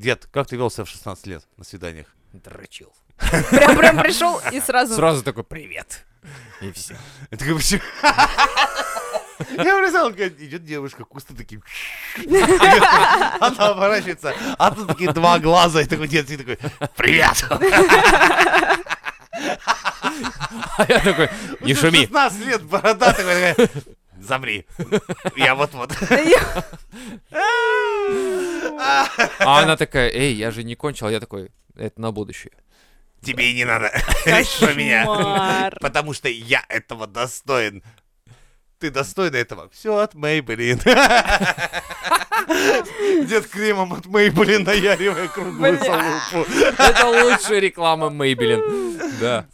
Дед, как ты велся в 16 лет на свиданиях? Дрочил. Прям прям пришел и сразу. Сразу такой привет. И все. Это как всё- Я представил, идет девушка, кусты такие... Она оборачивается, а тут такие два глаза, и такой дед такой, привет! А я такой, не шуми. 16 лет, борода такой, такой, замри. Я вот-вот. А она такая, эй, я же не кончил. Я такой, это на будущее. Тебе и не надо про меня. Потому что я этого достоин. Ты достойна этого. Все от Мейбелин. Дед кремом от Мейбелин наяривая круглую залупу. Это лучшая реклама Maybelline. Да.